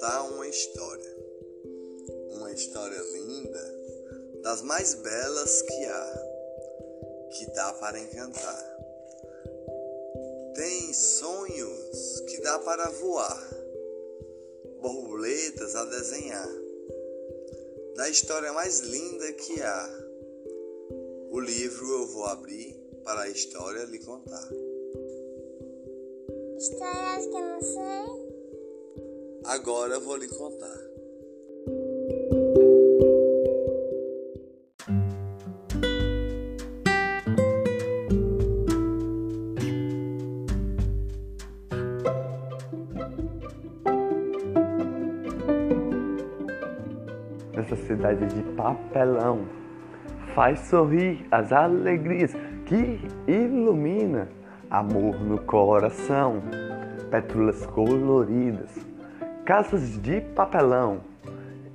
contar uma história. Uma história linda, das mais belas que há, que dá para encantar. Tem sonhos que dá para voar, borboletas a desenhar. Da história mais linda que há, o livro eu vou abrir para a história lhe contar. Histórias que eu não sei. Agora eu vou lhe contar. Nessa cidade de papelão, faz sorrir as alegrias que ilumina amor no coração, pétalas coloridas casas de papelão.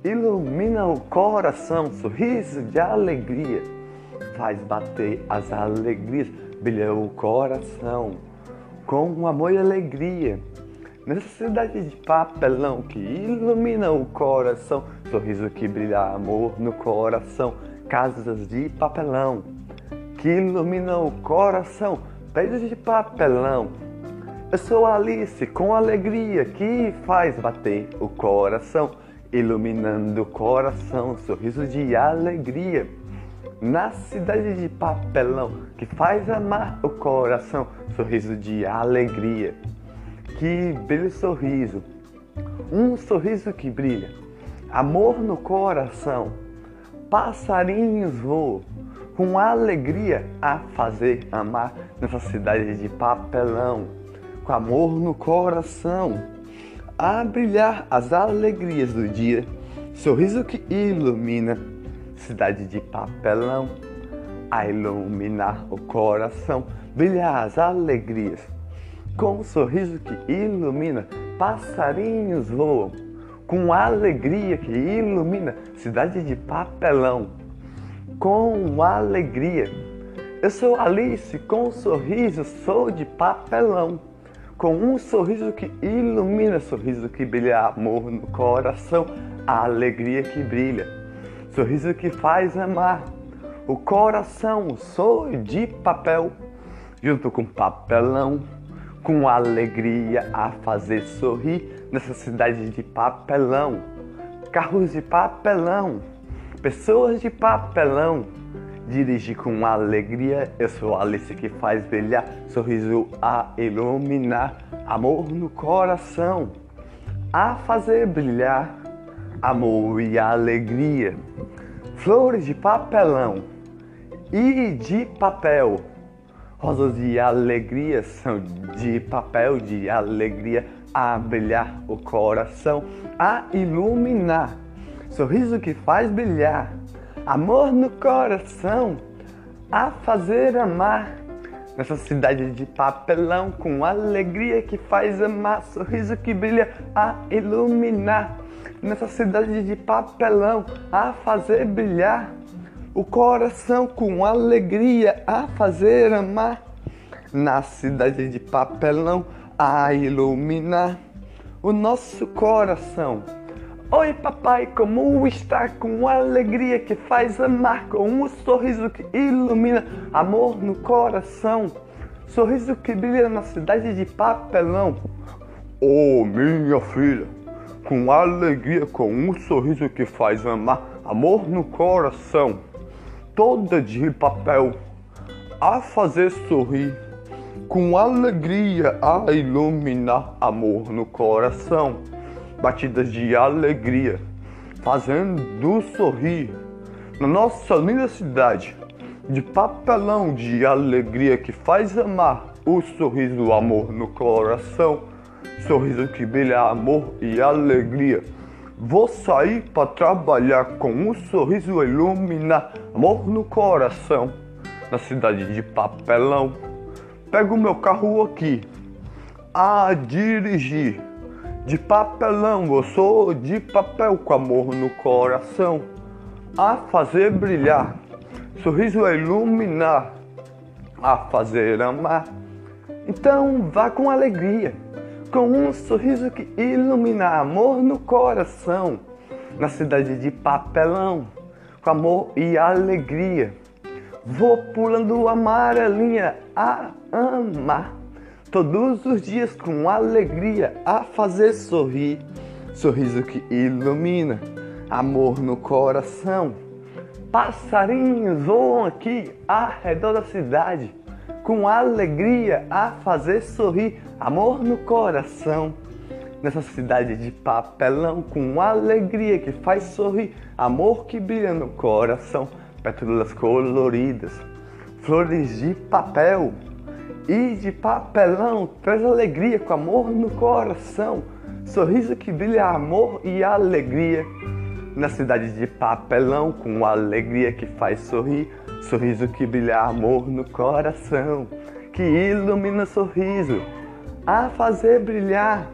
Ilumina o coração, sorriso de alegria. Faz bater as alegrias, brilha o coração com amor e alegria. Nessa cidade de papelão que ilumina o coração, sorriso que brilha amor no coração, casas de papelão que ilumina o coração, beijos de papelão eu sou Alice com alegria que faz bater o coração, iluminando o coração, sorriso de alegria. Na cidade de papelão que faz amar o coração, sorriso de alegria. Que brilha sorriso, um sorriso que brilha, amor no coração. Passarinhos voam com alegria a fazer amar nessa cidade de papelão com amor no coração, a brilhar as alegrias do dia, sorriso que ilumina, cidade de papelão, a iluminar o coração, brilhar as alegrias, com um sorriso que ilumina, passarinhos voam, com alegria que ilumina, cidade de papelão, com alegria. Eu sou Alice com um sorriso, sou de papelão com um sorriso que ilumina, sorriso que brilha amor no coração, a alegria que brilha, sorriso que faz amar. O coração sou de papel, junto com papelão, com alegria a fazer sorrir nessa cidade de papelão. Carros de papelão, pessoas de papelão dirige com alegria. Eu sou Alice que faz brilhar, sorriso a iluminar, amor no coração, a fazer brilhar, amor e alegria. Flores de papelão e de papel. Rosas de alegria são de papel de alegria a brilhar o coração, a iluminar. Sorriso que faz brilhar amor no coração, a fazer amar. Nessa cidade de papelão, com alegria que faz amar, sorriso que brilha a iluminar. Nessa cidade de papelão, a fazer brilhar o coração com alegria a fazer amar. Na cidade de papelão, a iluminar o nosso coração Oi, papai, como está? Com alegria que faz amar, com um sorriso que ilumina amor no coração, sorriso que brilha na cidade de papelão. Oh, minha filha, com alegria, com um sorriso que faz amar, amor no coração, toda de papel, a fazer sorrir, com alegria a iluminar amor no coração batidas de alegria, fazendo sorrir na nossa linda cidade de papelão de alegria que faz amar o sorriso do amor no coração, sorriso que brilha amor e alegria. Vou sair para trabalhar com um sorriso iluminar amor no coração, na cidade de papelão. Pego meu carro aqui a dirigir de papelão, eu sou de papel com amor no coração, a fazer brilhar, sorriso a iluminar, a fazer amar. Então vá com alegria, com um sorriso que ilumina amor no coração, na cidade de papelão, com amor e alegria. Vou pulando amarelinha a amar, todos os dias com alegria a fazer sorrir, sorriso que ilumina amor no coração. Passarinhos voam aqui ao redor da cidade com alegria a fazer sorrir, amor no coração. Nessa cidade de papelão, com alegria que faz sorrir, amor que brilha no coração, pétalas coloridas, flores de papel e de papelão, traz alegria com amor no coração, sorriso que brilha amor e alegria. Na cidade de papelão, com alegria que faz sorrir, Sorriso que brilha amor no coração, que ilumina sorriso, a fazer brilhar,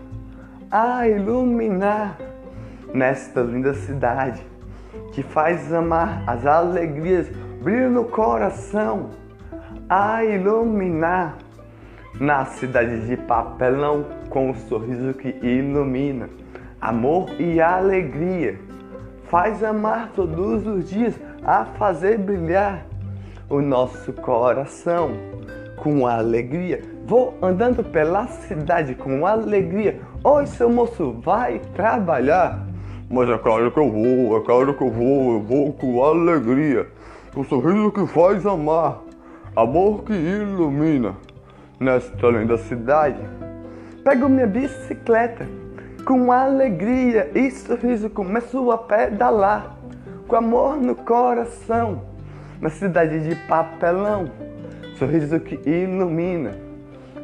a iluminar. Nesta linda cidade, que faz amar as alegrias, brilha no coração, a iluminar na cidade de papelão, com o sorriso que ilumina, amor e alegria, faz amar todos os dias, a fazer brilhar o nosso coração com alegria. Vou andando pela cidade com alegria. Oi, seu moço, vai trabalhar. Mas é claro que eu vou, é claro que eu vou, eu vou com alegria. O sorriso que faz amar, amor que ilumina. Nesta linda cidade, pego minha bicicleta com alegria e sorriso começo a pedalar com amor no coração na cidade de papelão, sorriso que ilumina.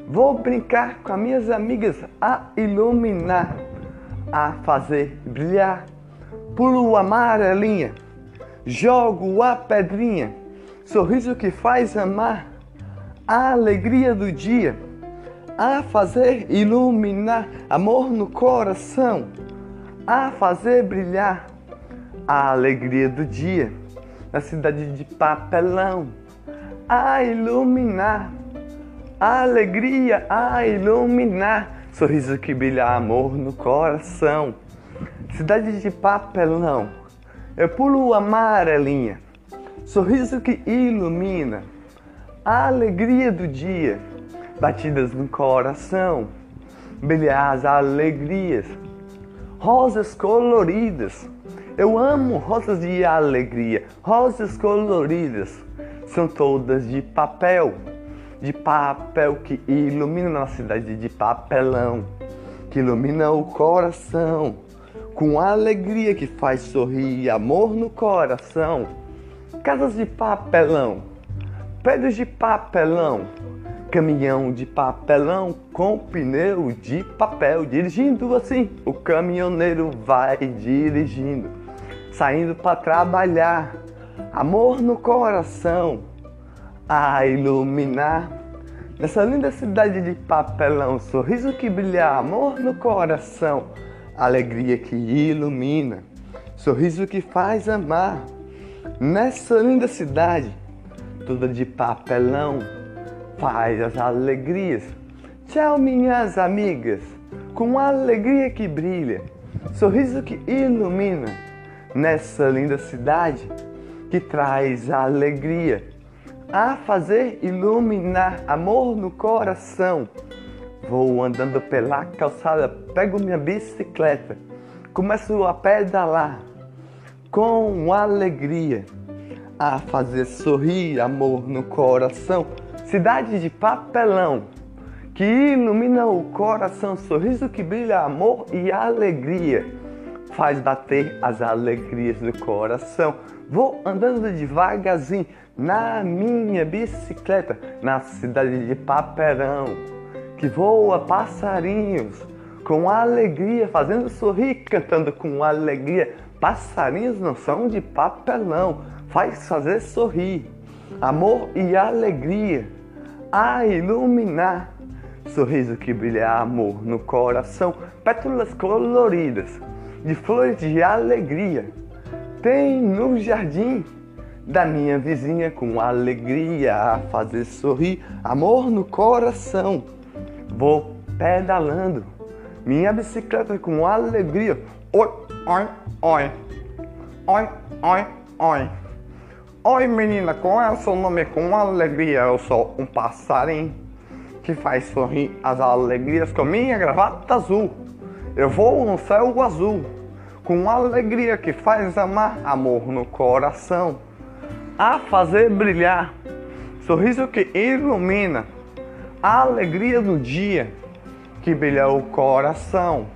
Vou brincar com as minhas amigas a iluminar, a fazer brilhar. Pulo a amarelinha, jogo a pedrinha, sorriso que faz amar, a alegria do dia, a fazer iluminar, amor no coração, a fazer brilhar, a alegria do dia na cidade de papelão, a iluminar, a alegria a iluminar, sorriso que brilha amor no coração. Cidade de papelão, eu pulo amarelinha, sorriso que ilumina, a alegria do dia, batidas no coração, brilhar as alegrias, rosas coloridas. Eu amo rosas de alegria, rosas coloridas, são todas de papel, de papel que ilumina na cidade de papelão, que ilumina o coração, com alegria que faz sorrir, amor no coração. Casas de papelão, prédios de papelão, caminhão de papelão com pneu de papel, dirigindo assim, o caminhoneiro vai dirigindo saindo para trabalhar, amor no coração a iluminar. Nessa linda cidade de papelão, sorriso que brilha, amor no coração, alegria que ilumina, sorriso que faz amar. Nessa linda cidade, toda de papelão, faz as alegrias. Tchau, minhas amigas, com alegria que brilha, sorriso que ilumina nessa linda cidade que traz a alegria, a fazer iluminar amor no coração. Vou andando pela calçada, pego minha bicicleta, começo a pedalar com alegria, a fazer sorrir amor no coração. Cidade de papelão que ilumina o coração, sorriso que brilha amor e alegria faz bater as alegrias do coração. Vou andando devagarzinho na minha bicicleta na cidade de Paperão, que voa passarinhos com alegria, fazendo sorrir, cantando com alegria. Passarinhos não são de papelão, faz fazer sorrir. Amor e alegria a iluminar. Sorriso que brilha amor no coração, pétalas coloridas de flores de alegria. Tem no jardim da minha vizinha com alegria a fazer sorrir, amor no coração. Vou pedalando minha bicicleta com alegria. Oi, oi, oi. Oi, oi, oi. Oi, menina, qual é o seu nome com alegria? Eu sou um passarinho que faz sorrir as alegrias com minha gravata azul. Eu vou no céu azul com alegria que faz amar, amor no coração, a fazer brilhar, sorriso que ilumina, a alegria do dia que brilha o coração,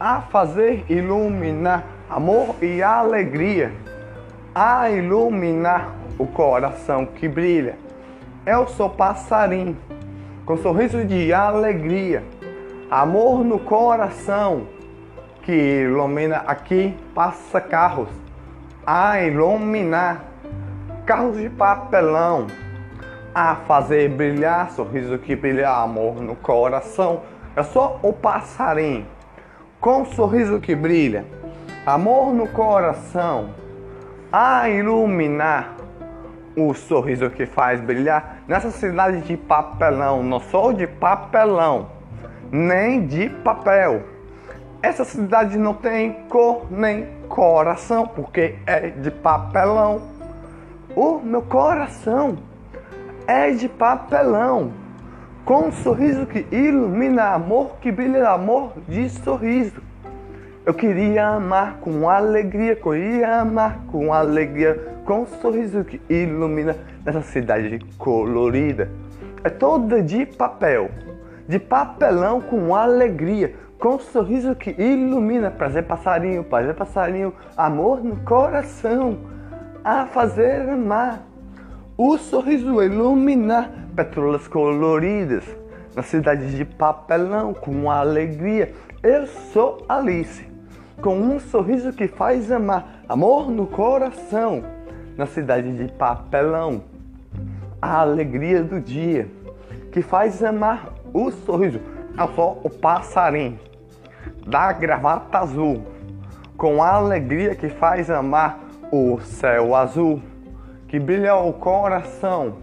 a fazer iluminar amor e alegria, a iluminar o coração que brilha. Eu sou passarinho com sorriso de alegria, amor no coração que ilumina. Aqui passa carros a iluminar. Carros de papelão a fazer brilhar. Sorriso que brilha amor no coração. Eu sou o passarinho com sorriso que brilha. Amor no coração a iluminar o sorriso que faz brilhar nessa cidade de papelão não sou de papelão nem de papel essa cidade não tem cor nem coração, porque é de papelão. O meu coração é de papelão, com um sorriso que ilumina amor, que brilha amor de sorriso. Eu queria amar com alegria, queria amar com alegria, com um sorriso que ilumina nessa cidade colorida. É toda de papel, de papelão com alegria com um sorriso que ilumina, prazer passarinho, prazer passarinho, amor no coração, a fazer amar. O sorriso iluminar pétalas coloridas na cidade de papelão com alegria. Eu sou Alice, com um sorriso que faz amar, amor no coração na cidade de papelão. A alegria do dia que faz amar o sorriso. Eu sou o passarinho da gravata azul, com a alegria que faz amar o céu azul, que brilha o coração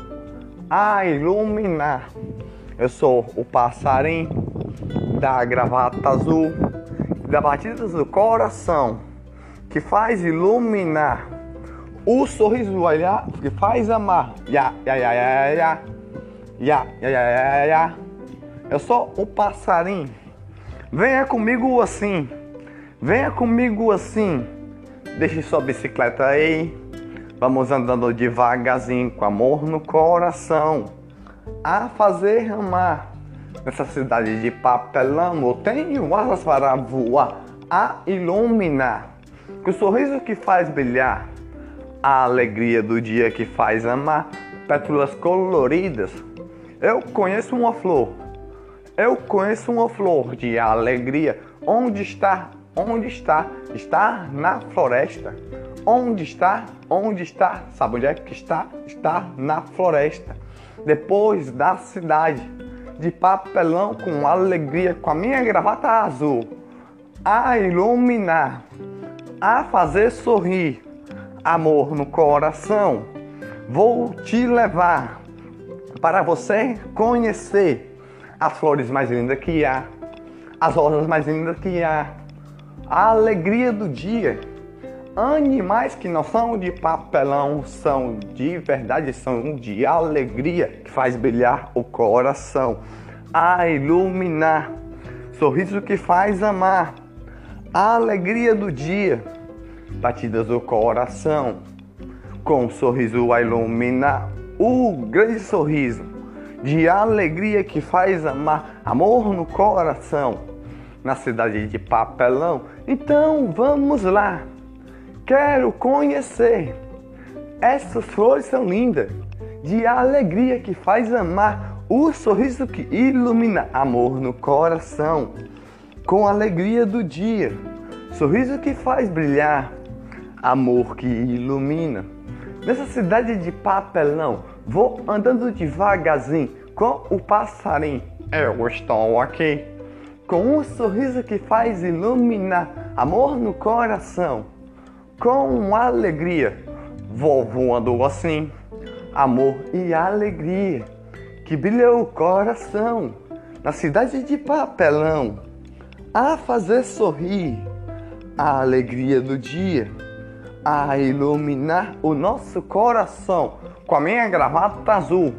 a iluminar. Eu sou o passarinho da gravata azul, da batida do coração, que faz iluminar. O sorriso olhar que faz amar. Ya, ya, ya, ya, ya. Ya, ya, ya, ya, ya. Eu sou o passarinho Venha comigo assim. Venha comigo assim. Deixe sua bicicleta aí. Vamos andando devagarzinho com amor no coração. A fazer amar. Nessa cidade de papelão, eu tenho asas para voar. A iluminar. Que o sorriso que faz brilhar. A alegria do dia que faz amar. Pétalas coloridas. Eu conheço uma flor eu conheço uma flor de alegria. Onde está? Onde está? Está na floresta. Onde está? Onde está? Sabe onde é que está? Está na floresta. Depois da cidade, de papelão com alegria, com a minha gravata azul, a iluminar, a fazer sorrir, amor no coração. Vou te levar para você conhecer as flores mais lindas que há, as rosas mais lindas que há, a alegria do dia. Animais que não são de papelão, são de verdade, são de alegria, que faz brilhar o coração, a iluminar, sorriso que faz amar, a alegria do dia, batidas do coração, com um sorriso a iluminar, o grande sorriso de alegria que faz amar, amor no coração, na cidade de papelão. Então vamos lá, quero conhecer. Essas flores são lindas, de alegria que faz amar, o sorriso que ilumina amor no coração, com alegria do dia, sorriso que faz brilhar, amor que ilumina. Nessa cidade de papelão, Vou andando devagarzinho com o passarinho. Eu estou aqui com um sorriso que faz iluminar amor no coração. Com alegria, vou voando assim, amor e alegria que brilha o coração na cidade de papelão. a fazer sorrir a alegria do dia, a iluminar o nosso coração com a minha gravata azul.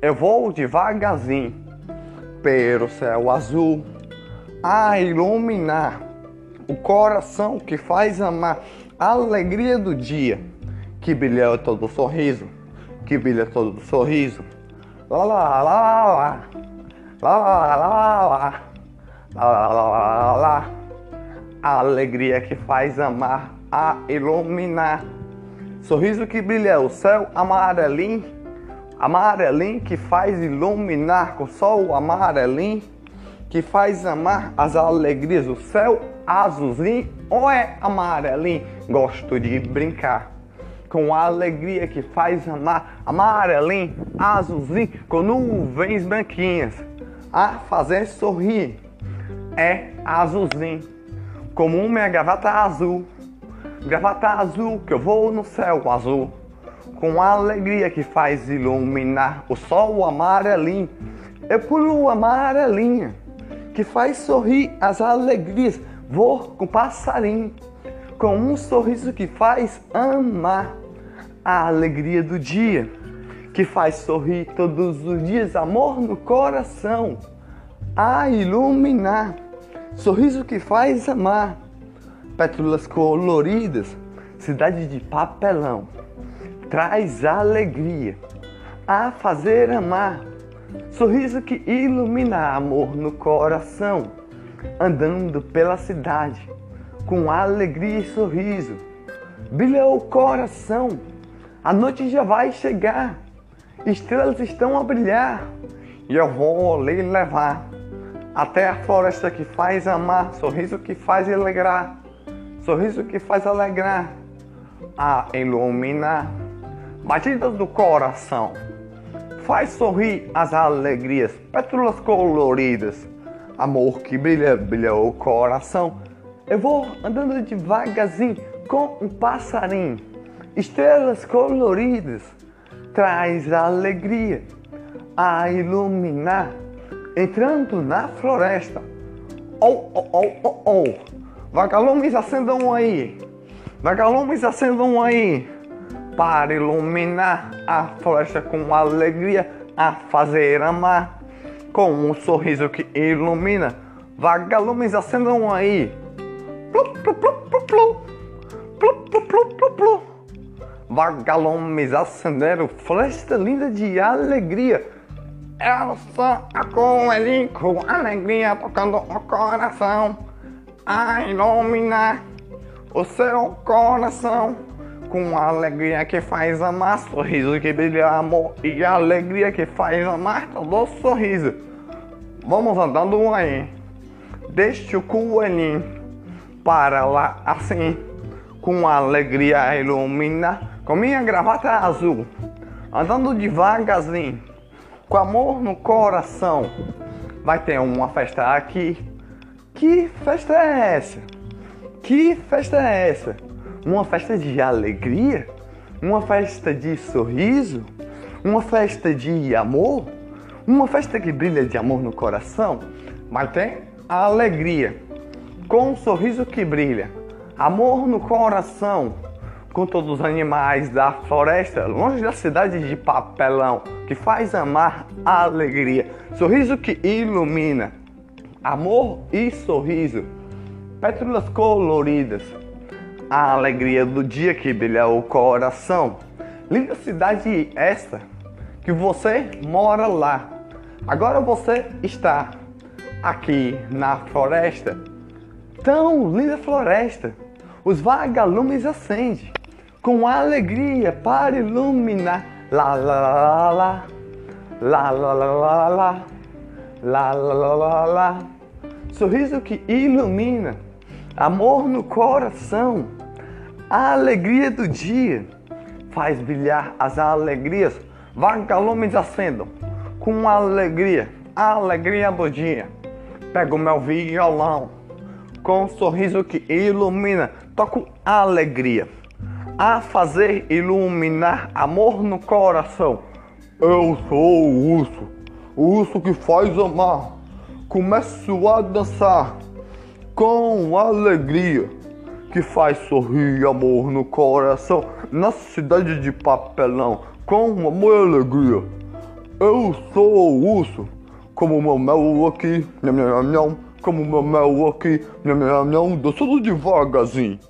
Eu vou devagarzinho pelo céu azul a iluminar o coração que faz amar a alegria do dia, que brilha todo sorriso, que brilha todo sorriso. Lá lá lá lá lá. Lá lá lá lá lá. Lá lá a alegria que faz amar a iluminar. Sorriso que brilha o céu amarelinho, amarelinho que faz iluminar com sol amarelinho, que faz amar as alegrias do céu azulzinho ou é amarelinho. Gosto de brincar com a alegria que faz amar amarelinho, azulzinho, com nuvens branquinhas a fazer sorrir. É azulzinho, como uma gravata azul, gravata azul que eu vou no céu azul, com a alegria que faz iluminar o sol amarelinho. Eu pulo amarelinha, que faz sorrir as alegrias. Vou com passarinho, com um sorriso que faz amar a alegria do dia, que faz sorrir todos os dias, amor no coração, a iluminar, sorriso que faz amar, pétalas coloridas, cidade de papelão, traz alegria, a fazer amar, sorriso que ilumina amor no coração, andando pela cidade, com alegria e sorriso, brilha o coração. A noite já vai chegar, estrelas estão a brilhar. E eu vou lhe levar até a floresta que faz amar, sorriso que faz alegrar, sorriso que faz alegrar, a iluminar, batidas do coração, faz sorrir as alegrias, pétalas coloridas, amor que brilha, brilha o coração. Eu vou andando devagarzinho com um passarinho estrelas coloridas, traz alegria a iluminar, entrando na floresta. Oh, oh, oh, oh, oh. Vagalumes acendam aí, vagalumes acendam aí, para iluminar a floresta com alegria, a fazer amar, com um sorriso que ilumina. Vagalumes acendam aí. Plu, plu, plu, plu, plu. Plu, plu, plu, plu, plu. Vagalumes acenderam flesta linda de alegria. Elsa com ele com alegria tocando o coração a iluminar o seu coração com alegria que faz amar, sorriso que brilha amor e alegria que faz amar todo sorriso. Vamos andando aí, deixe o coelhinho para lá assim, com alegria iluminar com minha gravata azul, andando devagarzinho, com amor no coração. Vai ter uma festa aqui. Que festa é essa? Que festa é essa? Uma festa de alegria? Uma festa de sorriso? Uma festa de amor? Uma festa que brilha de amor no coração? Ter a alegria, com um sorriso que brilha, amor no coração com todos os animais da floresta, longe da cidade de papelão, que faz amar a alegria, sorriso que ilumina, amor e sorriso, pétalas coloridas, a alegria do dia que brilha o coração. Linda cidade esta, que você mora lá. Agora você está aqui na floresta. Tão linda floresta. Os vagalumes acendem com alegria para iluminar. Lá, lá, lá, lá, lá, lá, lá, lá, lá, lá, lá, lá. Sorriso que ilumina, amor no coração, a alegria do dia faz brilhar as alegrias. Vagalumes acendam com alegria, alegria do dia. Pego meu violão com um sorriso que ilumina, toco alegria a fazer iluminar amor no coração. Eu sou o urso, o urso que faz amar. Começo a dançar com alegria que faz sorrir amor no coração na cidade de papelão com amor e alegria. Eu sou o urso, como o meu mel aqui, nham, nham, nham, como o meu mel aqui, nham, nham, nham, dançando devagarzinho,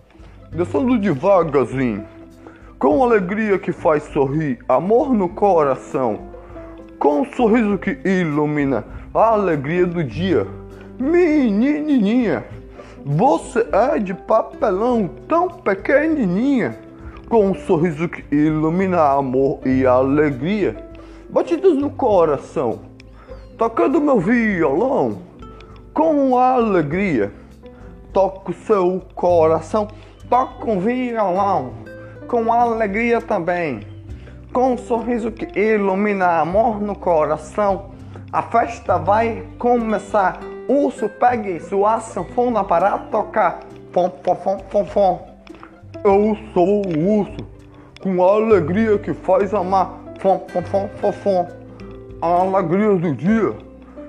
dançando devagarzinho, com alegria que faz sorrir, amor no coração, com um sorriso que ilumina a alegria do dia. Menininha, você é de papelão tão pequenininha, com um sorriso que ilumina amor e alegria, batidas no coração, tocando meu violão com alegria. Toco seu coração, toco um violão com alegria também, com um sorriso que ilumina amor no coração. A festa vai começar. Urso, pegue sua sanfona para tocar. Fom, fom, fom, fom, fom. Eu sou o urso, com a alegria que faz amar. Fom. A alegria do dia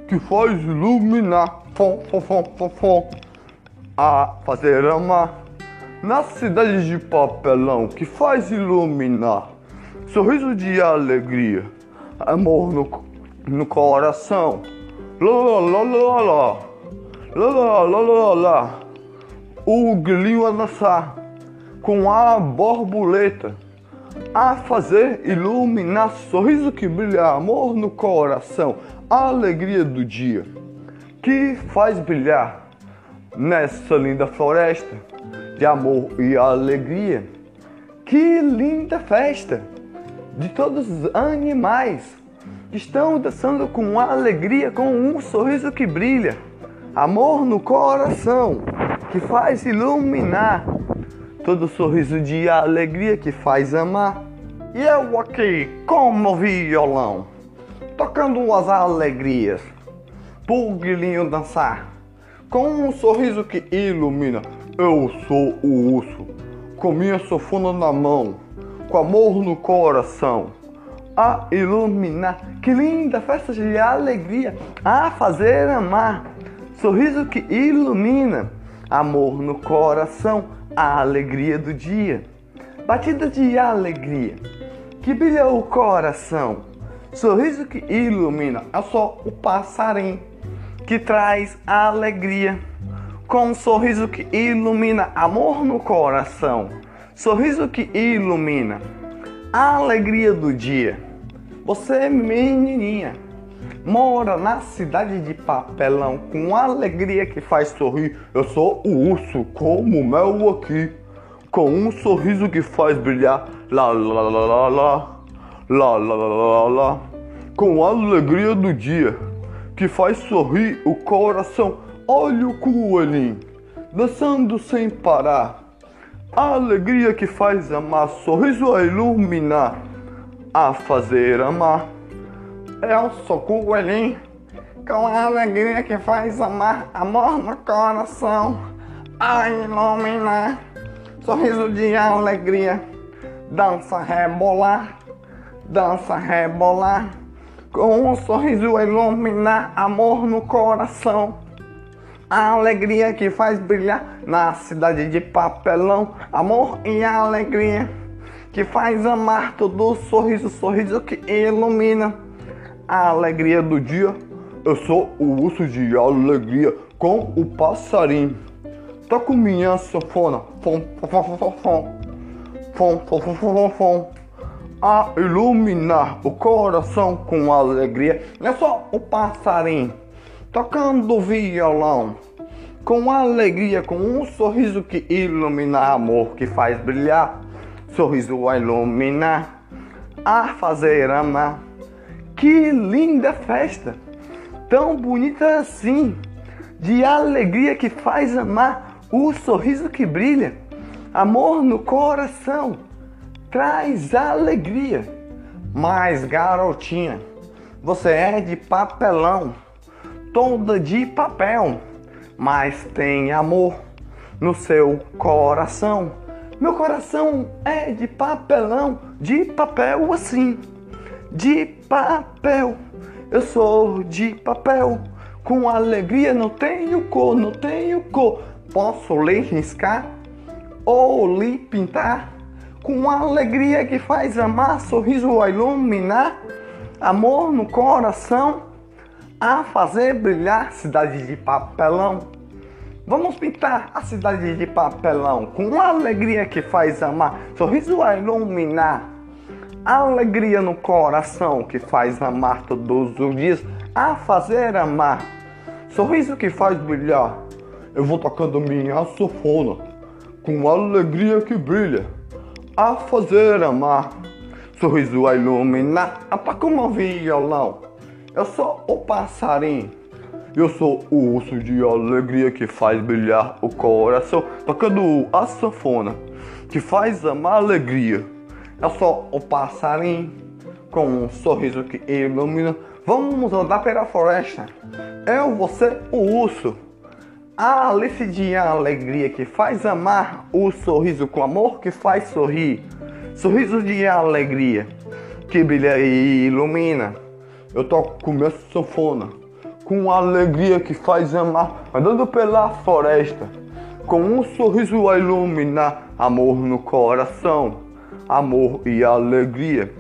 que faz iluminar. Fom, fom. A fazer amar. Na cidade de papelão que faz iluminar. Sorriso de alegria. Amor no, no coração. Lá, lá, lá, lá, lá, lá, lá, lá, lá. O grilinho a dançar com a borboleta a fazer iluminar sorriso que brilha amor no coração, a alegria do dia que faz brilhar nessa linda floresta de amor e alegria. Que linda festa de todos os animais estão dançando com alegria, com um sorriso que brilha, amor no coração, que faz iluminar, todo sorriso de alegria que faz amar. E eu aqui com o violão, tocando as alegrias, pro dançar, com um sorriso que ilumina. Eu sou o urso, com minha sofona na mão, com amor no coração a iluminar. Que linda festa de alegria a fazer amar. Sorriso que ilumina, amor no coração, a alegria do dia. Batida de alegria que brilha o coração. Sorriso que ilumina, é só o passarinho que traz alegria. Com um sorriso que ilumina, amor no coração. Sorriso que ilumina a alegria do dia. Você, menininha, mora na cidade de papelão com alegria que faz sorrir. Eu sou o urso como mel aqui, com um sorriso que faz brilhar. Lá lá lá lá lá, lá lá lá lá, com a alegria do dia que faz sorrir o coração. Olha o coelhinho dançando sem parar. A alegria que faz amar, sorriso a iluminar, a fazer amar. Eu sou coelhinho, com a alegria que faz amar, amor no coração, a iluminar. Sorriso de alegria, dança rebolar, dança rebolar. Com um sorriso iluminar, amor no coração. A alegria que faz brilhar na cidade de papelão, amor e alegria que faz amar todo sorriso, sorriso que ilumina a alegria do dia. Eu sou o urso de alegria com o passarinho. Toco minha sanfona. Fom, fom, fom, fom, fom. Fom, fom, fom, fom, fom. A iluminar o coração com alegria. Não é só o passarinho tocando violão. Com alegria, com um sorriso que ilumina amor, que faz brilhar. Sorriso a iluminar, a fazer amar. Que linda festa, tão bonita assim, de alegria que faz amar, o sorriso que brilha, amor no coração, traz alegria. Mas garotinha, você é de papelão toda de papel, mas tem amor no seu coração. Meu coração é de papelão, de papel assim, de papel. Eu sou de papel, com alegria não tenho cor, não tenho cor, posso lhe riscar ou lhe pintar? Com alegria que faz amar, sorriso a iluminar, amor no coração, a fazer brilhar. Cidade de papelão. Vamos pintar a cidade de papelão. Com alegria que faz amar, sorriso a iluminar, alegria no coração que faz amar todos os dias, a fazer amar, sorriso que faz brilhar. Eu vou tocando minha sofona com alegria que brilha a fazer amar, sorriso a iluminar, apa como violão. Eu sou o passarinho, eu sou o urso de alegria que faz brilhar o coração, tocando a sanfona, que faz amar alegria. Eu sou o passarinho, com um sorriso que ilumina. Vamos andar pela floresta, eu, você, o urso. A Alice de alegria que faz amar, o sorriso com amor que faz sorrir. Sorriso de alegria que brilha e ilumina. Eu toco com minha sanfona, com alegria que faz amar, andando pela floresta, com um sorriso a iluminar, amor no coração, amor e alegria.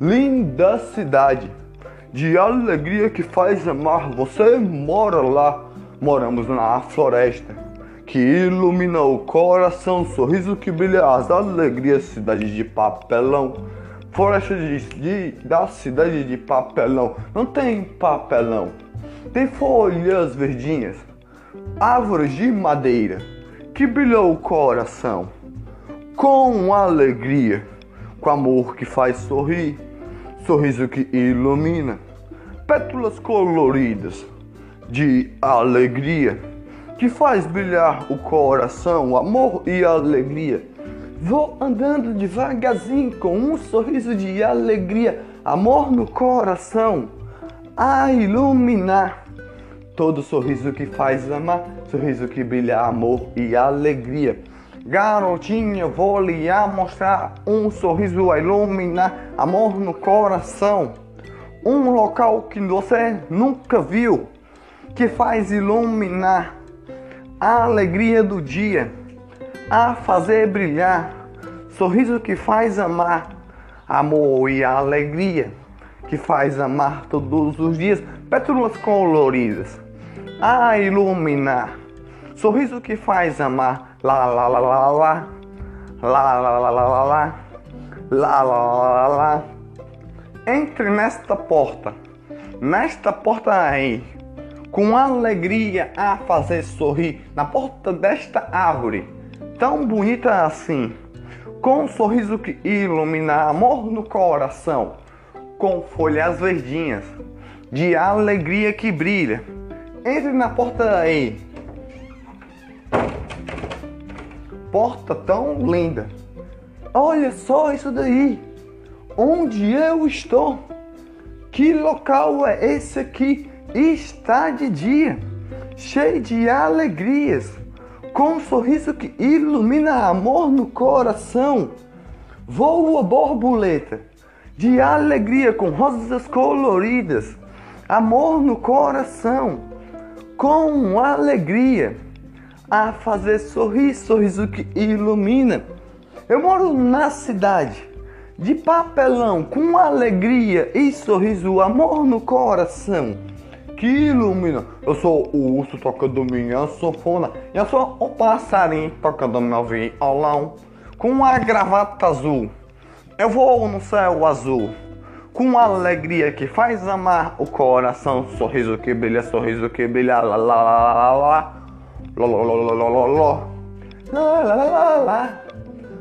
Linda cidade de alegria que faz amar, você mora lá. Moramos na floresta que ilumina o coração, sorriso que brilha as alegrias, cidade de papelão. Floresta de, de, da cidade de papelão, não tem papelão, tem folhas verdinhas, árvores de madeira que brilham o coração com alegria, com amor que faz sorrir, sorriso que ilumina, pétalas coloridas de alegria, que faz brilhar o coração, amor e alegria. Vou andando devagarzinho com um sorriso de alegria, amor no coração, a iluminar. Todo sorriso que faz amar, sorriso que brilha amor e alegria. Garotinha, vou lhe mostrar um sorriso a iluminar, amor no coração. Um local que você nunca viu que faz iluminar a alegria do dia, a fazer brilhar, sorriso que faz amar, amor e alegria que faz amar todos os dias, pétalas coloridas, a iluminar, sorriso que faz amar, lá lá lá lá lá, lá lá lá lá lá lá, lá lá lá lá, entre nesta porta, nesta porta aí com alegria a fazer sorrir na porta desta árvore, tão bonita assim, com um sorriso que ilumina amor no coração, com folhas verdinhas, de alegria que brilha. Entre na porta aí. Porta tão linda. Olha só isso daí. Onde eu estou? Que local é esse aqui? está de dia, cheio de alegrias, com um sorriso que ilumina amor no coração. Voa borboleta, de alegria com rosas coloridas, amor no coração, com alegria, a fazer sorrir, sorriso que ilumina. Eu moro na cidade de papelão, com alegria e sorriso, amor no coração que ilumina. Eu sou o urso tocando minha sanfona. Eu sou o passarinho tocando meu violão. Com a gravata azul. Eu vou no céu azul. Com alegria que faz amar o coração. Sorriso que brilha, sorriso que brilha. Lá lá lá lá lá. Lá.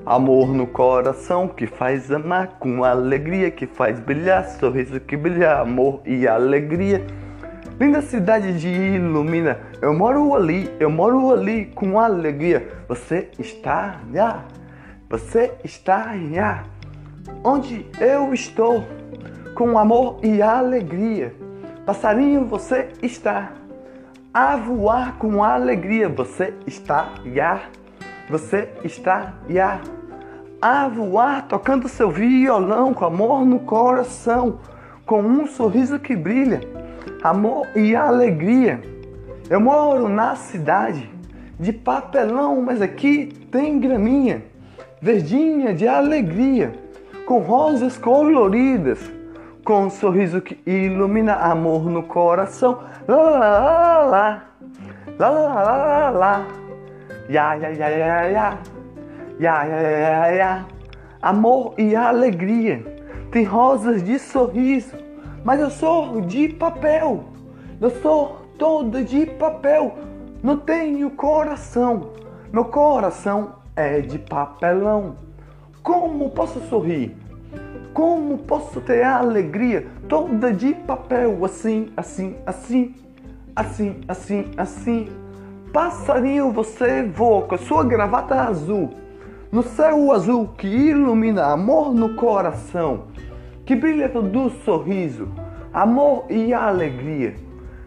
Amor no coração que faz amar com alegria que faz brilhar, sorriso que brilha, amor e alegria. Linda cidade de Ilumina, eu moro ali, eu moro ali com alegria. Você está já, você está já, onde eu estou, com amor e alegria. Passarinho, você está a voar com alegria. Você está já, você está já a voar tocando seu violão com amor no coração, com um sorriso que brilha amor e alegria. Eu moro na cidade de papelão, mas aqui tem graminha, verdinha de alegria, com rosas coloridas, com um sorriso que ilumina amor no coração. Lá lá lá lá, lá lá lá lá lá, ya ya ya ya ya, ya ya ya ya, amor e alegria. Tem rosas de sorriso, mas eu sou de papel. Eu sou toda de papel. Não tenho coração. Meu coração é de papelão. Como posso sorrir? Como posso ter alegria? Toda de papel assim, assim, assim, assim, assim, assim? Passarinho, você voa com a sua gravata azul. No céu azul que ilumina amor no coração, que brilha todo sorriso, amor e alegria,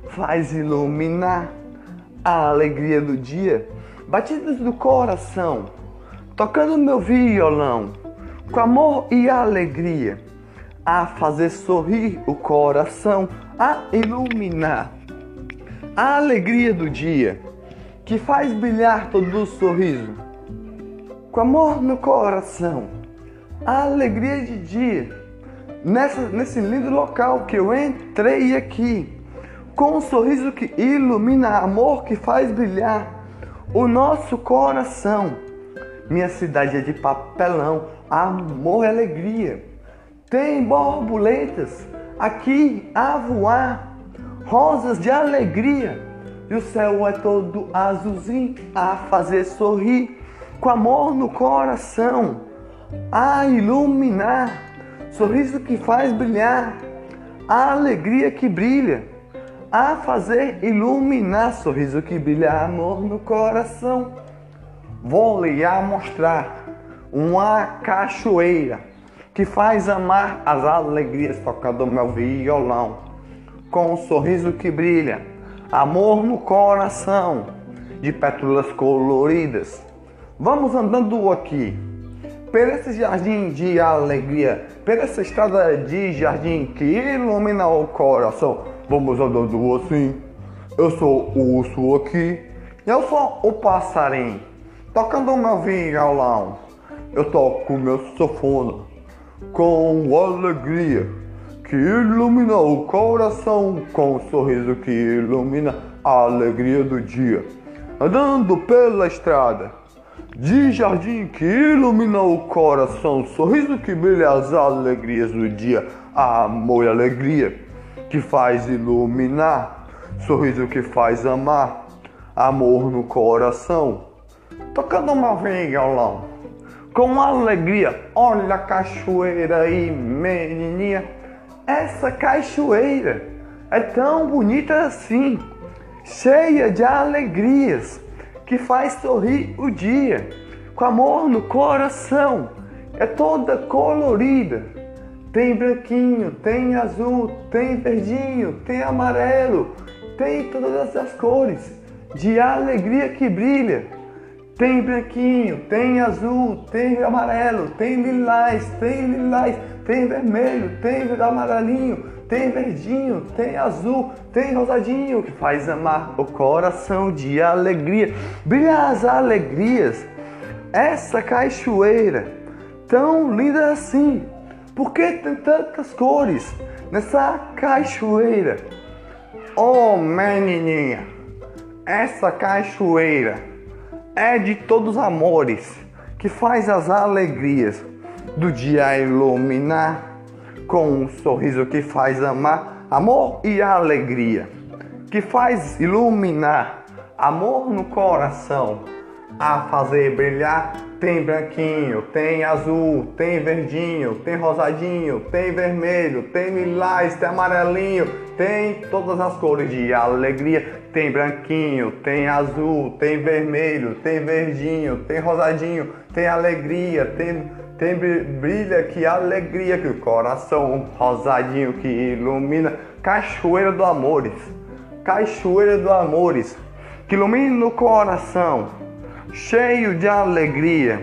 faz iluminar a alegria do dia, batidas do coração, tocando meu violão, com amor e alegria, a fazer sorrir o coração, a iluminar a alegria do dia, que faz brilhar todo o sorriso, com amor no coração, a alegria de dia, nessa, nesse lindo local que eu entrei aqui com um sorriso que ilumina, amor que faz brilhar o nosso coração. Minha cidade é de papelão, amor e alegria. Tem borboletas aqui a voar, rosas de alegria. E o céu é todo azulzinho a fazer sorrir, com amor no coração, a iluminar, sorriso que faz brilhar, a alegria que brilha a fazer iluminar sorriso que brilha amor no coração. Vou lhe a mostrar uma cachoeira que faz amar as alegrias tocando meu violão com um sorriso que brilha, amor no coração, de pétalas coloridas. Vamos andando aqui, por esse jardim de alegria, por essa estrada de jardim que ilumina o coração. Vamos andando assim. Eu sou o urso aqui. Eu sou o passarinho. Tocando meu violão. Eu toco meu sofone com alegria que ilumina o coração, com um sorriso que ilumina a alegria do dia. Andando pela estrada de jardim que ilumina o coração, sorriso que brilha as alegrias do dia, amor e alegria que faz iluminar, sorriso que faz amar, amor no coração. Tocando uma violão, com alegria, olha a cachoeira aí, menininha. Essa cachoeira é tão bonita assim, cheia de alegrias, que faz sorrir o dia, com amor no coração, é toda colorida tem branquinho, tem azul, tem verdinho, tem amarelo, tem todas essas cores de alegria que brilha. Tem branquinho, tem azul, tem amarelo, tem lilás, tem lilás, tem vermelho, tem amarelinho, tem verdinho, tem azul, tem rosadinho, que faz amar o coração de alegria. Brilha as alegrias. Essa cachoeira, tão linda assim, por que tem tantas cores nessa cachoeira? Oh, menininha, essa cachoeira é de todos os amores que faz as alegrias do dia iluminar com um sorriso que faz amar, amor e alegria, que faz iluminar amor no coração, a fazer brilhar tem branquinho, tem azul, tem verdinho, tem rosadinho, tem vermelho, tem lilás, tem amarelinho, tem todas as cores de alegria. Tem branquinho, tem azul, tem vermelho, tem verdinho, tem rosadinho, tem alegria, tem, tem brilha que alegria que o coração rosadinho que ilumina. Cachoeira do Amores, Cachoeira do Amores, que ilumina o coração cheio de alegria,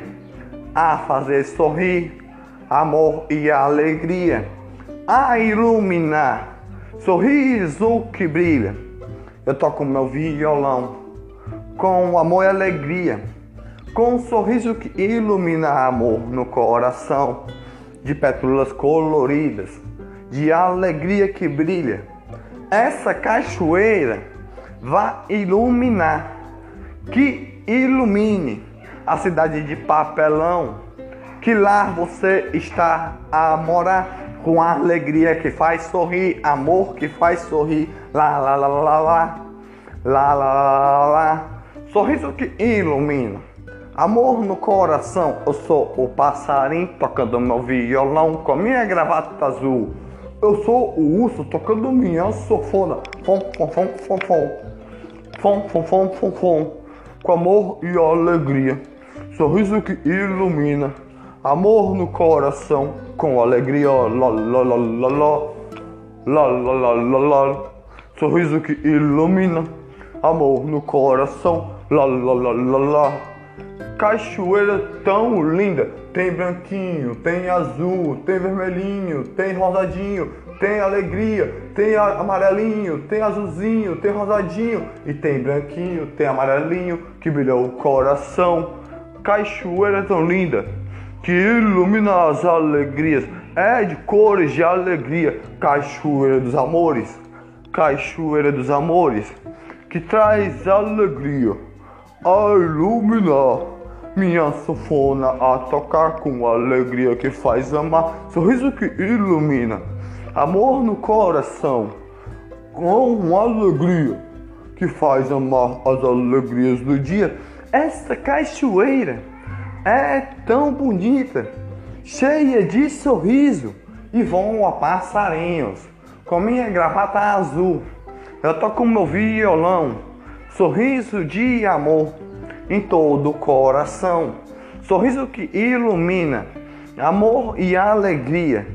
a fazer sorrir, amor e alegria, a iluminar, sorriso que brilha. Eu toco meu violão com amor e alegria, com um sorriso que ilumina amor no coração, de pétalas coloridas, de alegria que brilha. Essa cachoeira vai iluminar, que ilumine a cidade de papelão, que lá você está a morar com alegria que faz sorrir, amor que faz sorrir, lá lá lá lá lá, lá. Lá lá lá, sorriso que ilumina, amor no coração. Eu sou o passarinho tocando meu violão com minha gravata azul. Eu sou o urso tocando minha sofona, fom fom fom fom, fom fom fom fom fom, com amor e alegria, sorriso que ilumina. Amor no coração. Com alegria. Lá, lá, lá, lá, lá. Lá, lá, lá, lá, lá. Sorriso que ilumina. Amor no coração. Lá, lá, lá, lá, lá. Cachoeira tão linda, tem branquinho, tem azul, tem vermelhinho, tem rosadinho, tem alegria, tem amarelinho, tem azulzinho, tem rosadinho e tem branquinho, tem amarelinho que brilha o coração. Cachoeira tão linda que ilumina as alegrias, é de cores de alegria. Cachoeira dos amores, cachoeira dos amores que traz alegria a iluminar minha sanfona a tocar com alegria que faz amar, sorriso que ilumina, amor no coração, com alegria que faz amar as alegrias do dia. Esta cachoeira é tão bonita, cheia de sorriso e voa passarinhos, com minha gravata azul. Eu toco meu violão, sorriso de amor em todo o coração. Sorriso que ilumina, amor e alegria.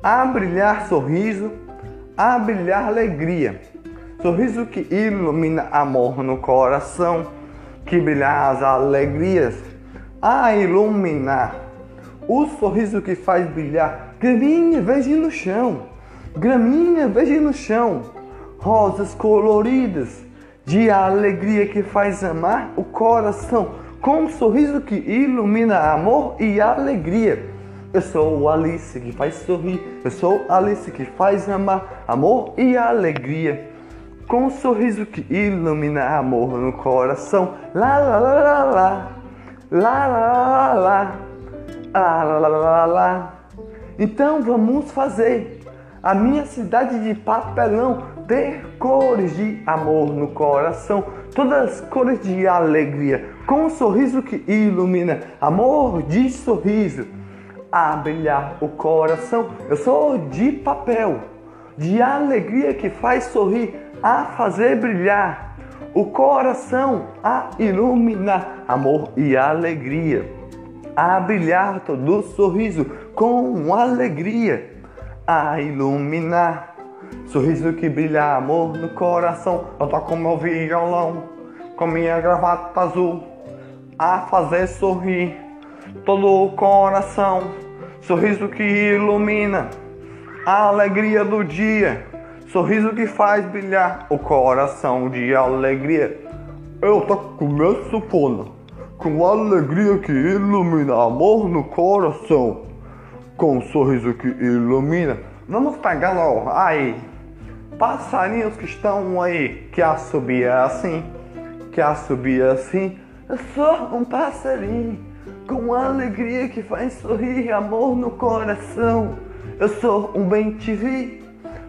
A brilhar sorriso, a brilhar alegria. Sorriso que ilumina amor no coração, que brilhar as alegrias, a iluminar. O sorriso que faz brilhar, graminha verde no chão, graminha verde no chão, rosas coloridas de alegria que faz amar o coração, com um sorriso que ilumina amor e alegria. Eu sou Alice que faz sorrir, eu sou Alice que faz amar amor e alegria. Com um sorriso que ilumina amor no coração. Lá lá lá lá lá. Lá lá lá lá. Lá lá lá lá. Então vamos fazer a minha cidade de papelão ter cores de amor no coração, todas as cores de alegria, com um sorriso que ilumina, amor de sorriso, a brilhar o coração. Eu sou de papel, de alegria que faz sorrir, a fazer brilhar o coração, a iluminar, amor e alegria, a brilhar todo sorriso com alegria, a iluminar Sorriso que brilha amor no coração. Eu toco meu violão com minha gravata azul a fazer sorrir todo o coração. Sorriso que ilumina a alegria do dia. Sorriso que faz brilhar o coração de alegria. Eu toco meu sufona com alegria que ilumina amor no coração. Com sorriso que ilumina. Vamos pegar logo aí passarinhos que estão aí, que assobia assim, que assobia assim. Eu sou um passarinho com alegria que faz sorrir, amor no coração. Eu sou um bem te vi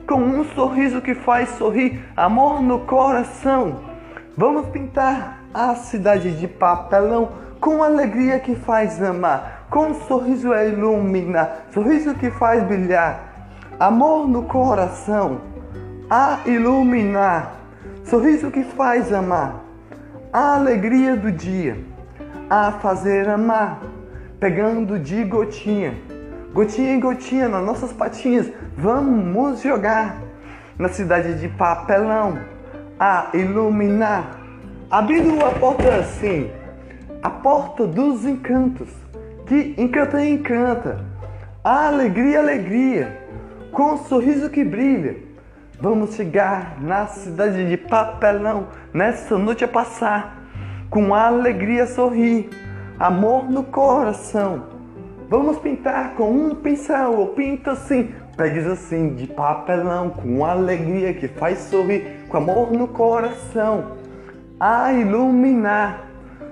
com um sorriso que faz sorrir, amor no coração. Vamos pintar a cidade de papelão com alegria que faz amar, com um sorriso a iluminar, sorriso que faz brilhar, amor no coração a iluminar, sorriso que faz amar, a alegria do dia, a fazer amar, pegando de gotinha, gotinha em gotinha nas nossas patinhas, vamos jogar na cidade de papelão, a iluminar, abrindo a porta assim, a porta dos encantos, que encanta e encanta, a alegria, alegria, com um sorriso que brilha Vamos chegar na cidade de papelão nessa noite a passar. com alegria sorrir, amor no coração. Vamos pintar com um pincel, eu pinto assim, pegues assim de papelão, com alegria que faz sorrir, com amor no coração, a iluminar,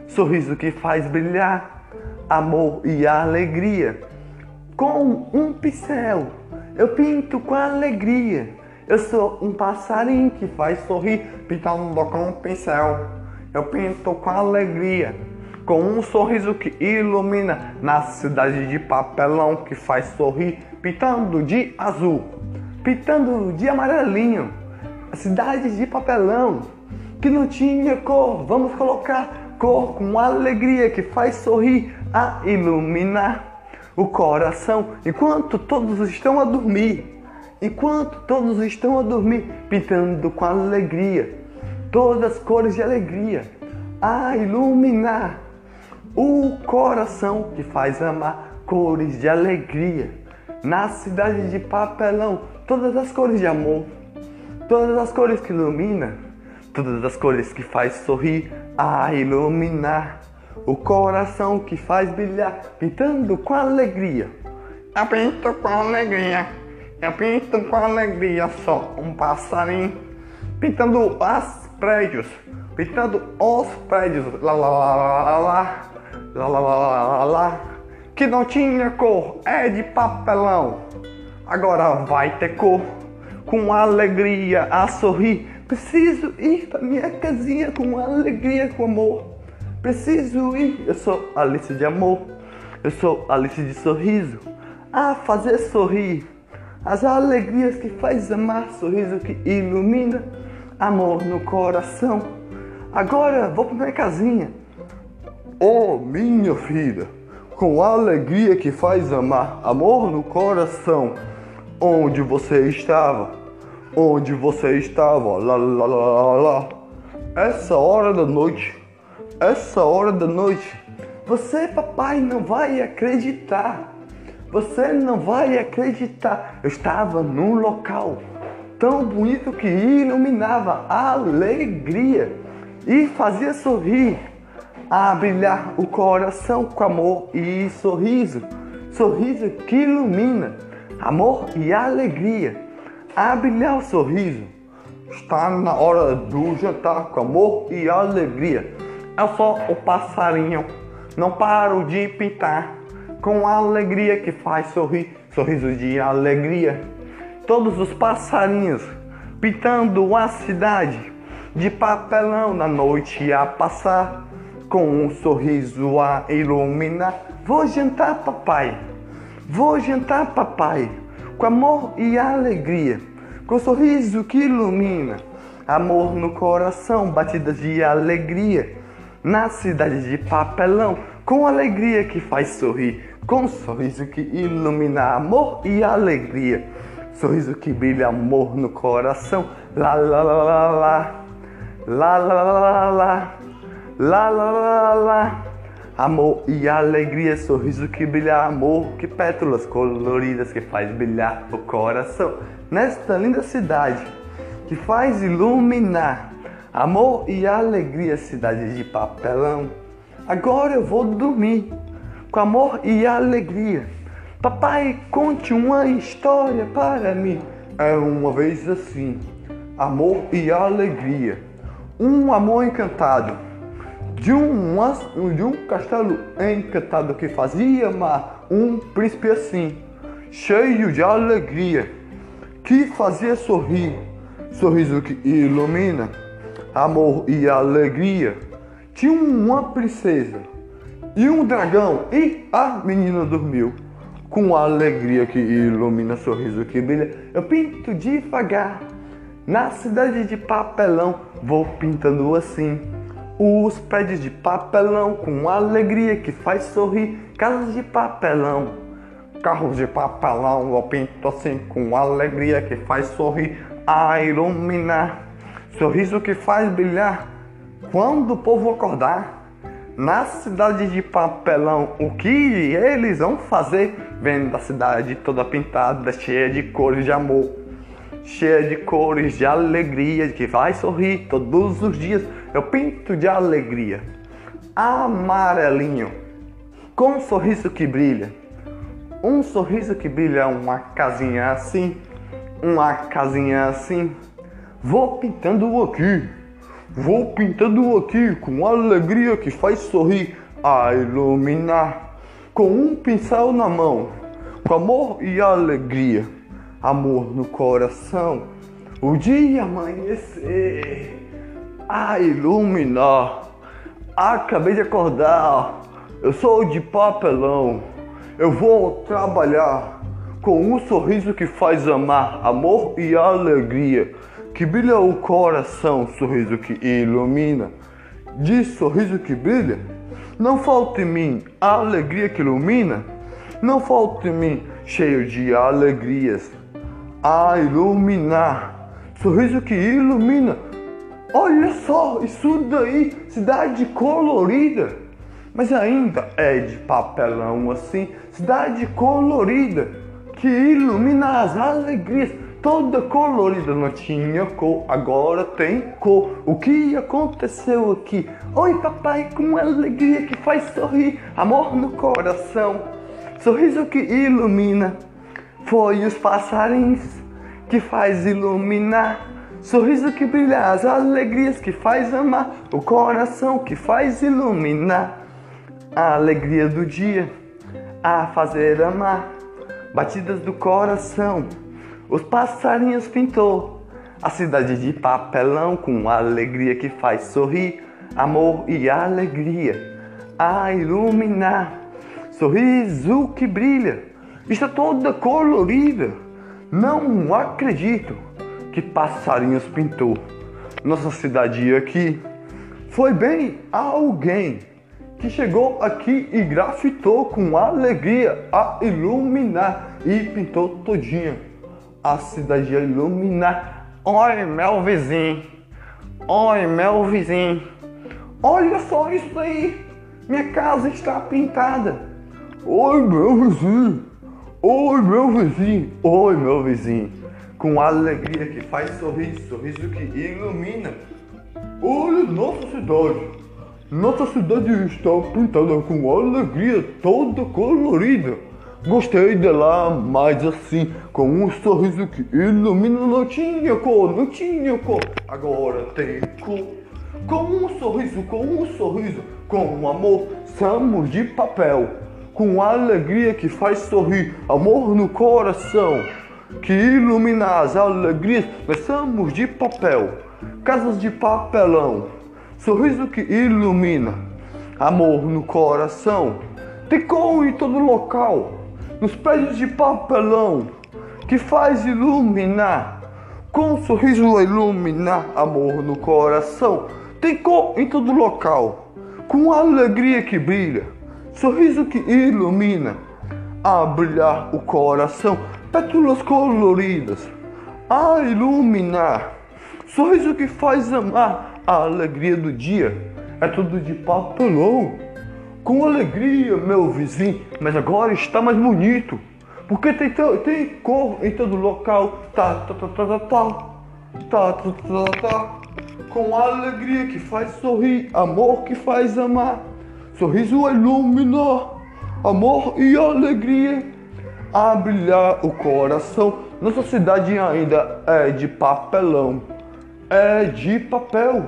sorriso que faz brilhar, amor e alegria. Com um pincel, eu pinto com alegria. Eu sou um passarinho que faz sorrir, pintando com um pincel. Eu pinto com alegria com um sorriso que ilumina na cidade de papelão que faz sorrir, pintando de azul, pintando de amarelinho, a cidade de papelão que não tinha cor, vamos colocar cor com alegria que faz sorrir, a iluminar o coração enquanto todos estão a dormir. Enquanto todos estão a dormir, pintando com alegria, todas as cores de alegria, a iluminar o coração que faz amar cores de alegria. Na cidade de papelão, todas as cores de amor, todas as cores que ilumina, todas as cores que faz sorrir, a iluminar. O coração que faz brilhar, pintando com alegria. Eu pinto com alegria, eu pinto com alegria, só um passarinho, pintando os prédios, pintando os prédios, lá lá lá lá lá lá lá lá lá lá, que não tinha cor, é de papelão. Agora vai ter cor, com alegria a sorrir. Preciso ir pra minha casinha com alegria, com amor. Preciso ir, eu sou Alice de amor, eu sou Alice de sorriso, a fazer sorrir. As alegrias que faz amar, sorriso que ilumina, amor no coração. Agora vou pra minha casinha Oh, minha filha, com a alegria que faz amar, amor no coração, onde você estava, onde você estava, lá, lá, lá, lá. Essa hora da noite, essa hora da noite, você, papai, não vai acreditar. Você não vai acreditar. Eu estava num local tão bonito que iluminava a alegria e fazia sorrir a brilhar o coração com amor e sorriso, sorriso que ilumina, amor e alegria, a brilhar o sorriso. Está na hora do jantar com amor e alegria. É só o passarinho, não paro de pintar, com alegria que faz sorrir, sorriso de alegria. Todos os passarinhos pintando a cidade de papelão na noite a passar com um sorriso a iluminar. Vou jantar, papai. Vou jantar, papai. Com amor e alegria. Com sorriso que ilumina. Amor no coração, batidas de alegria. Na cidade de papelão, com alegria que faz sorrir. Com sorriso que ilumina amor e alegria. Sorriso que brilha amor no coração. Lá, lá, lá, lá, lá. Lá, lá, lá, lá, lá. Lá, lá, lá, lá. Amor e alegria, sorriso que brilha, amor, que pétalas coloridas que faz brilhar o coração. Nesta linda cidade que faz iluminar, amor e alegria, cidade de papelão. Agora eu vou dormir com amor e alegria. Papai, conte uma história para mim. Era uma vez assim, amor e alegria. Um amor encantado de um, de um castelo encantado que fazia amar um príncipe assim, cheio de alegria, que fazia sorrir, sorriso que ilumina, amor e alegria. Tinha uma princesa e um dragão e a menina dormiu. Com alegria que ilumina, sorriso que brilha, eu pinto devagar. Na cidade de papelão, vou pintando assim os prédios de papelão com alegria que faz sorrir, casas de papelão, carros de papelão, eu pinto assim com alegria que faz sorrir, a iluminar, sorriso que faz brilhar. Quando o povo acordar, na cidade de papelão, o que eles vão fazer? Vendo a cidade toda pintada, cheia de cores de amor, cheia de cores de alegria, que vai sorrir todos os dias eu pinto de alegria. amarelinho, com um sorriso que brilha. Um sorriso que brilha, uma casinha assim, uma casinha assim. Vou pintando aqui, vou pintando aqui com alegria que faz sorrir a iluminar. Com um pincel na mão, com amor e alegria, amor no coração. O dia amanhecer a iluminar. Acabei de acordar, eu sou de papelão. Eu vou trabalhar com um sorriso que faz amar, amor e alegria, que brilha o coração, sorriso que ilumina. De sorriso que brilha, não falta em mim a alegria que ilumina, não falta em mim cheio de alegrias a iluminar, sorriso que ilumina. Olha só, isso daí, cidade colorida, mas ainda é de papelão assim, cidade colorida que ilumina as alegrias, toda colorida, não tinha cor, agora tem cor. O que aconteceu aqui? Oi, papai, com alegria que faz sorrir, amor no coração, sorriso que ilumina. Foi os passarinhos que faz iluminar Sorriso que brilha, as alegrias que faz amar, o coração que faz iluminar, a alegria do dia, a fazer amar, batidas do coração, os passarinhos pintou, a cidade de papelão com a alegria que faz sorrir, amor e alegria, a iluminar, sorriso que brilha, está toda colorida, não acredito que passarinhos pintou. Nossa cidade aqui foi bem alguém que chegou aqui e grafitou com alegria a iluminar e pintou todinha a cidade a iluminar. Oi, meu vizinho. Oi, meu vizinho. Olha só isso aí. Minha casa está pintada. Oi, meu vizinho. Oi, meu vizinho. Oi, meu vizinho com alegria que faz sorrir, sorriso que ilumina. Olha nossa cidade. Nossa cidade está pintada com alegria toda colorida. Gostei dela mais assim, com um sorriso que ilumina. Não tinha cor, não tinha cor, agora tem cor. Com um sorriso, com um sorriso, com um amor, somos de papel. Com alegria que faz sorrir, amor no coração que ilumina as alegrias, nós somos de papel, casas de papelão, sorriso que ilumina, amor no coração, tem cor em todo local, nos prédios de papelão, que faz iluminar, com um sorriso a iluminar, amor no coração, tem cor em todo local, com alegria que brilha, sorriso que ilumina, a brilhar o coração pétalas coloridas a iluminar. Sorriso que faz amar a alegria do dia. É tudo de papelão. Com alegria, meu vizinho, mas agora está mais bonito. Porque tem, tem cor em todo local. Tá tá, tá, tá, tá, tá, tá, tá. Tá, tá, tá, tá. Com alegria que faz sorrir, amor que faz amar. Sorriso é iluminar, amor e alegria a brilhar o coração. Nossa cidade ainda é de papelão, é de papel.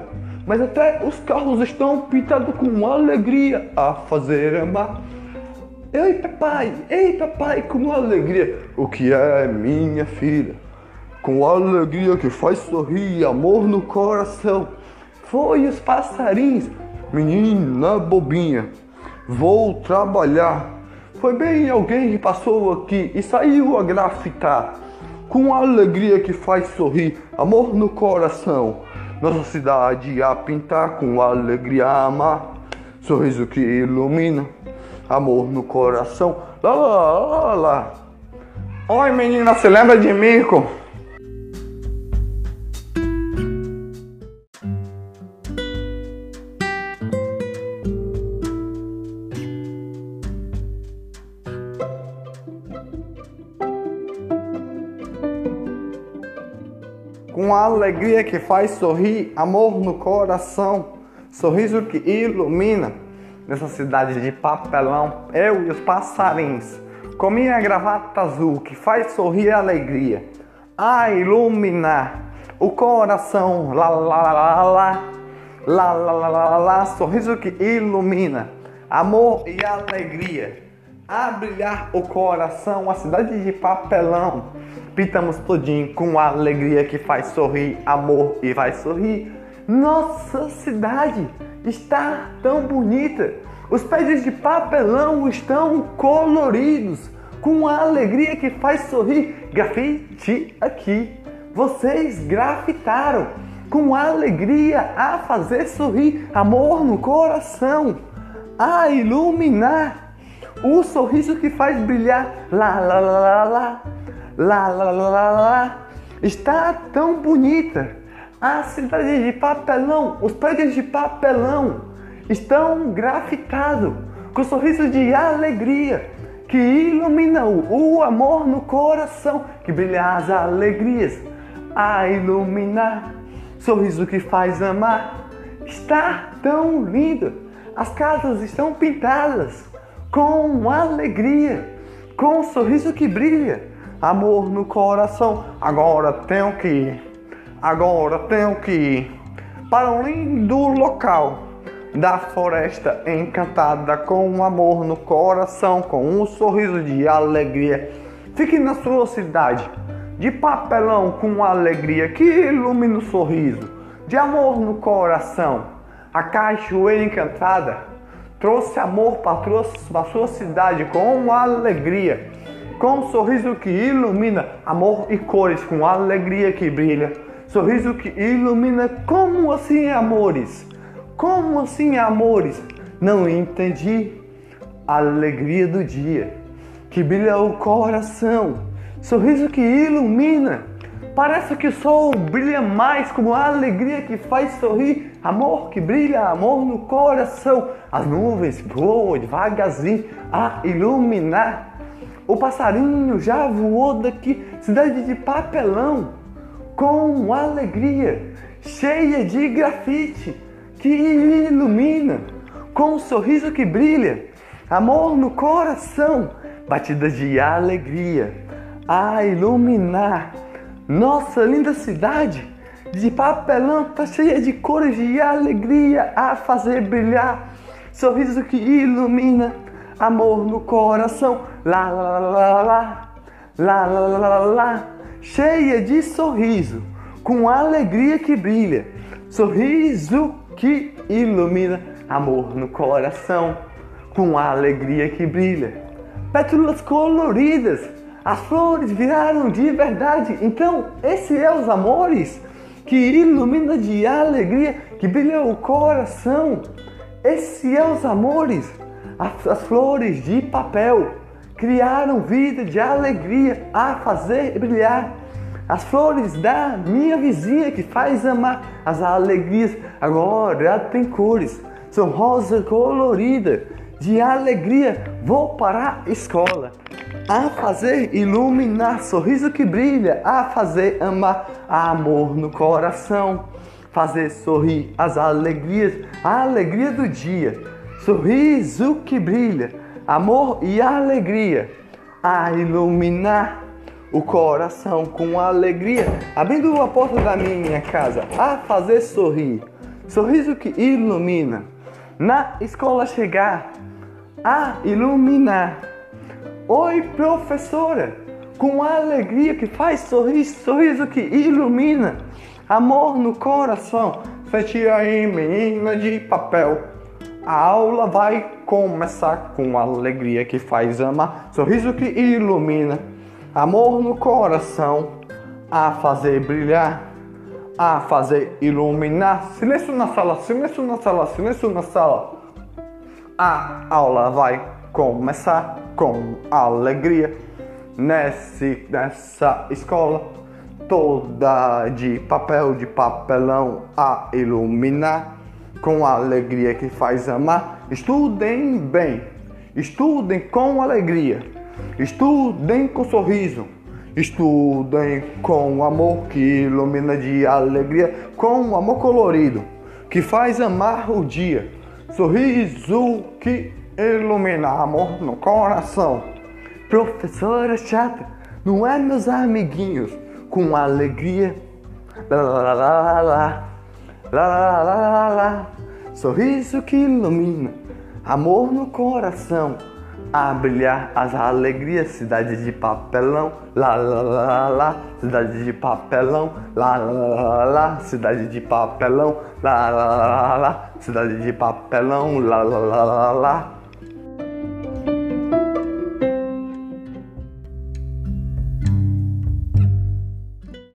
Mas até os carros estão pintados com alegria a fazer amar. Ei, papai, ei, papai, com alegria. O que é minha filha? Com alegria que faz sorrir, amor no coração. Foi os passarinhos, menina bobinha. Vou trabalhar foi bem alguém que passou aqui e saiu a grafitar com alegria que faz sorrir, amor no coração. Nossa cidade a pintar com alegria a amar, sorriso que ilumina, amor no coração. Lá, lá, lá, lá. Oi menina, você lembra de mim? Com alegria que faz sorrir, amor no coração, sorriso que ilumina, nessa cidade de papelão, eu e os passarinhos, com minha gravata azul que faz sorrir a alegria, a iluminar o coração, lá lá lá lá, lá lá lá lá, lá sorriso que ilumina, amor e alegria, a brilhar o coração, a cidade de papelão, pintamos tudinho com a alegria que faz sorrir, amor e vai sorrir. Nossa cidade está tão bonita. Os prédios de papelão estão coloridos, com a alegria que faz sorrir. Grafite aqui. Vocês grafitaram com alegria a fazer sorrir, amor no coração, a iluminar o sorriso que faz brilhar. Lá, lá, lá, lá, lá, lá, lá, lá, lá. Está tão bonita a cidade de papelão, os prédios de papelão estão grafitados com sorrisos de alegria que iluminam o amor no coração, que brilha as alegrias a iluminar, sorriso que faz amar. Está tão lindo, as casas estão pintadas com alegria, com um sorriso que brilha, amor no coração. Agora tenho que ir Agora tenho que ir para um lindo local da floresta encantada com um amor no coração, com um sorriso de alegria. Fique na sua cidade de papelão com alegria que ilumina o sorriso, de amor no coração. A cachoeira encantada trouxe amor para sua cidade com alegria, com um sorriso que ilumina, amor e cores, com alegria que brilha sorriso que ilumina. Como assim, amores? Como assim, amores? Não entendi. A alegria do dia que brilha o coração, sorriso que ilumina. Parece que o sol brilha mais como a alegria que faz sorrir, amor que brilha, amor no coração. As nuvens voam devagarzinho a iluminar. O passarinho já voou daqui, cidade de papelão com alegria, cheia de grafite que ilumina, com um sorriso que brilha, amor no coração, batidas de alegria a iluminar nossa linda cidade de papelão tá cheia de cores de alegria a fazer brilhar, sorriso que ilumina, amor no coração, lá lá lá lá lá lá lá, lá cheia de sorriso, com alegria que brilha, sorriso que ilumina, amor no coração, com alegria que brilha. Pétalas coloridas, as flores viraram de verdade. Então, esse é os amores que ilumina de alegria, que brilha o coração. Esse é os amores, as, as flores de papel criaram vida de alegria a fazer brilhar. As flores da minha vizinha que faz amar as alegrias agora tem cores, são rosa colorida de alegria. Vou para a escola a fazer iluminar, sorriso que brilha, a fazer amar, amor no coração, fazer sorrir as alegrias, a alegria do dia, sorriso que brilha amor e alegria a iluminar o coração com alegria, abrindo a porta da minha casa a fazer sorrir, sorriso que ilumina, na escola chegar a iluminar. Oi, professora, com alegria que faz sorrir, sorriso que ilumina, amor no coração. Sente aí, menina de papel. A aula vai começar com alegria que faz amar, sorriso que ilumina, amor no coração, a fazer brilhar, a fazer iluminar. Silêncio na sala, silêncio na sala, silêncio na sala. A aula vai começar com alegria nesse, nessa escola toda de papel, de papelão a iluminar com alegria que faz amar. Estudem bem, estudem com alegria, estudem com sorriso, estudem com amor que ilumina de alegria, com amor colorido que faz amar o dia. sorriso que iluminar amor no coração. Professora chata, não é meus amiguinhos com alegria. Lá lá lá lá lá lá lá lá, lá. sorriso que ilumina, amor no coração. A brilhar as alegrias, cidade de papelão, lá lá lá lá, cidade de papelão, lá lá lá cidade de papelão, lá lá lá cidade de papelão, lá lá lá lá.